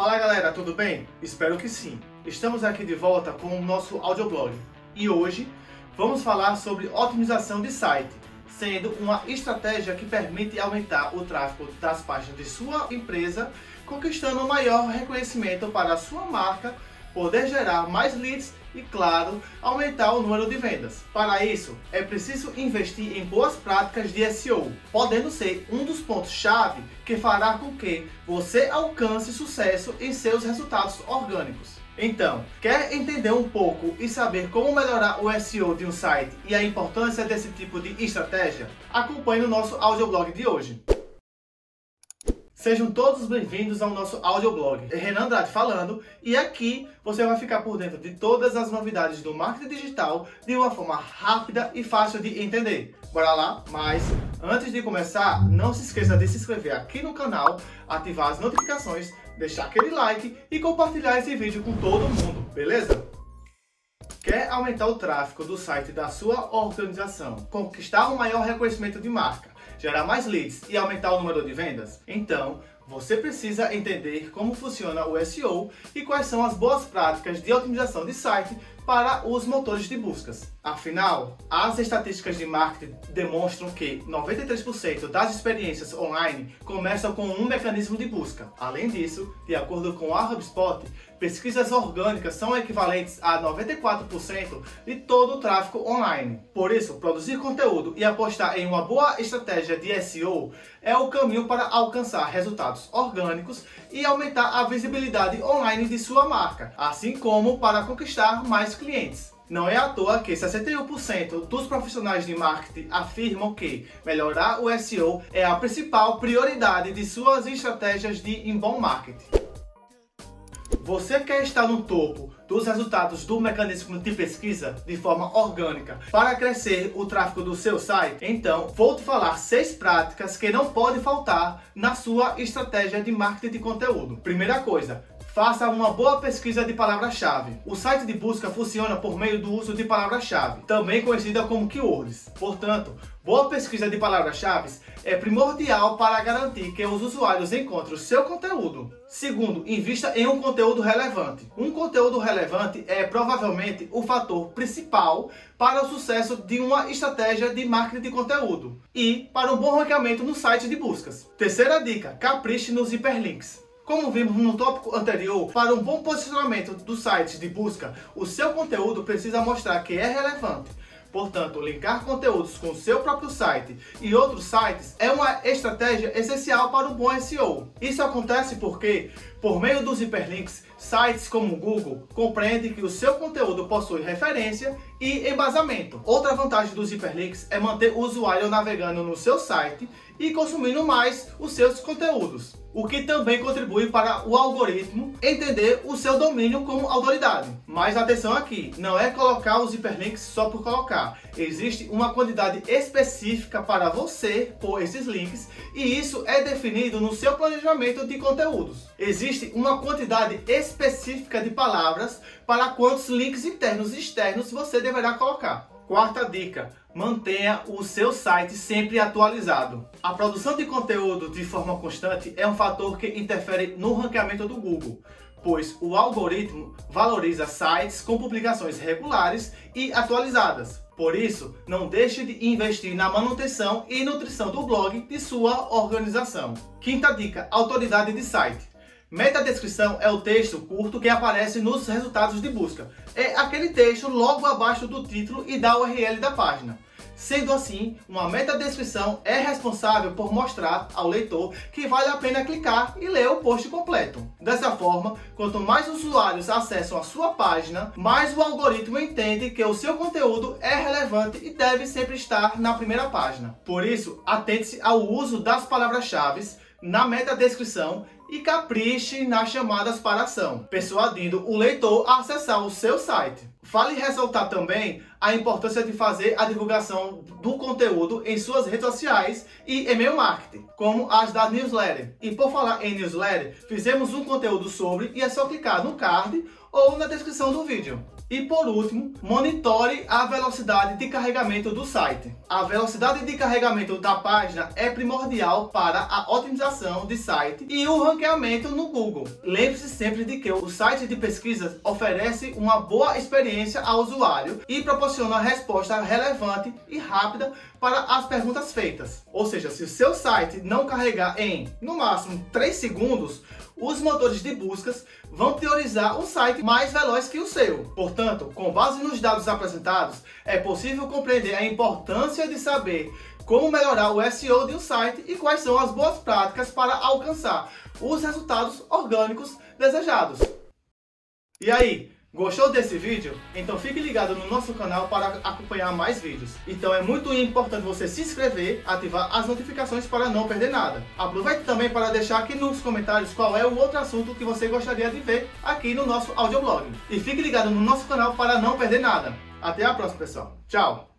Fala galera, tudo bem? Espero que sim. Estamos aqui de volta com o nosso audioblog e hoje vamos falar sobre otimização de site, sendo uma estratégia que permite aumentar o tráfego das páginas de sua empresa, conquistando maior reconhecimento para a sua marca, poder gerar mais leads e, claro, aumentar o número de vendas. Para isso, é preciso investir em boas práticas de SEO, podendo ser um dos pontos-chave que fará com que você alcance sucesso em seus resultados orgânicos. Então, quer entender um pouco e saber como melhorar o SEO de um site e a importância desse tipo de estratégia? Acompanhe o nosso audioblog de hoje. Sejam todos bem-vindos ao nosso audioblog. Renan Andrade falando e aqui você vai ficar por dentro de todas as novidades do marketing digital de uma forma rápida e fácil de entender. Bora lá? Mas antes de começar, não se esqueça de se inscrever aqui no canal, ativar as notificações, deixar aquele like e compartilhar esse vídeo com todo mundo, beleza? Quer aumentar o tráfego do site da sua organização, conquistar um maior reconhecimento de marca, gerar mais leads e aumentar o número de vendas? Então, você precisa entender como funciona o SEO e quais são as boas práticas de otimização de site para os motores de buscas. Afinal, as estatísticas de marketing demonstram que 93% das experiências online começam com um mecanismo de busca. Além disso, de acordo com a HubSpot, pesquisas orgânicas são equivalentes a 94% de todo o tráfego online. Por isso, produzir conteúdo e apostar em uma boa estratégia de SEO é o caminho para alcançar resultados orgânicos e aumentar a visibilidade online de sua marca, assim como para conquistar mais clientes. Não é à toa que 61% dos profissionais de marketing afirmam que melhorar o SEO é a principal prioridade de suas estratégias de inbound marketing. Você quer estar no topo dos resultados do mecanismo de pesquisa de forma orgânica para crescer o tráfego do seu site? Então, vou te falar seis práticas que não pode faltar na sua estratégia de marketing de conteúdo. Primeira coisa, Faça uma boa pesquisa de palavra-chave. O site de busca funciona por meio do uso de palavra-chave, também conhecida como keywords. Portanto, boa pesquisa de palavra-chave é primordial para garantir que os usuários encontrem o seu conteúdo. Segundo, invista em um conteúdo relevante. Um conteúdo relevante é provavelmente o fator principal para o sucesso de uma estratégia de marketing de conteúdo e para um bom ranqueamento no site de buscas. Terceira dica: capriche nos hiperlinks. Como vimos no tópico anterior, para um bom posicionamento do site de busca, o seu conteúdo precisa mostrar que é relevante. Portanto, linkar conteúdos com o seu próprio site e outros sites é uma estratégia essencial para um bom SEO. Isso acontece porque, por meio dos hiperlinks, sites como o Google compreendem que o seu conteúdo possui referência e embasamento. Outra vantagem dos hiperlinks é manter o usuário navegando no seu site e consumindo mais os seus conteúdos o que também contribui para o algoritmo entender o seu domínio como autoridade. Mas atenção aqui, não é colocar os hiperlinks só por colocar. Existe uma quantidade específica para você por esses links e isso é definido no seu planejamento de conteúdos. Existe uma quantidade específica de palavras para quantos links internos e externos você deverá colocar. Quarta dica: mantenha o seu site sempre atualizado. A produção de conteúdo de forma constante é um fator que interfere no ranqueamento do Google, pois o algoritmo valoriza sites com publicações regulares e atualizadas. Por isso, não deixe de investir na manutenção e nutrição do blog de sua organização. Quinta dica: autoridade de site. Metadescrição é o texto curto que aparece nos resultados de busca. É aquele texto logo abaixo do título e da URL da página. Sendo assim, uma metadescrição é responsável por mostrar ao leitor que vale a pena clicar e ler o post completo. Dessa forma, quanto mais usuários acessam a sua página, mais o algoritmo entende que o seu conteúdo é relevante e deve sempre estar na primeira página. Por isso, atente-se ao uso das palavras-chave na metadescrição e capriche nas chamadas para ação, persuadindo o leitor a acessar o seu site. Vale ressaltar também a importância de fazer a divulgação do conteúdo em suas redes sociais e e-mail marketing, como as da newsletter. E por falar em newsletter, fizemos um conteúdo sobre e é só clicar no card ou na descrição do vídeo. E por último, monitore a velocidade de carregamento do site. A velocidade de carregamento da página é primordial para a otimização de site e o ranqueamento no Google. Lembre-se sempre de que o site de pesquisas oferece uma boa experiência ao usuário e proporciona resposta relevante e rápida para as perguntas feitas. Ou seja, se o seu site não carregar em, no máximo, 3 segundos, os motores de buscas vão priorizar um site mais veloz que o seu. Portanto, com base nos dados apresentados, é possível compreender a importância de saber como melhorar o SEO de um site e quais são as boas práticas para alcançar os resultados orgânicos desejados. E aí, Gostou desse vídeo? Então fique ligado no nosso canal para acompanhar mais vídeos. Então é muito importante você se inscrever, ativar as notificações para não perder nada. Aproveite também para deixar aqui nos comentários qual é o outro assunto que você gostaria de ver aqui no nosso audioblog. E fique ligado no nosso canal para não perder nada. Até a próxima, pessoal. Tchau!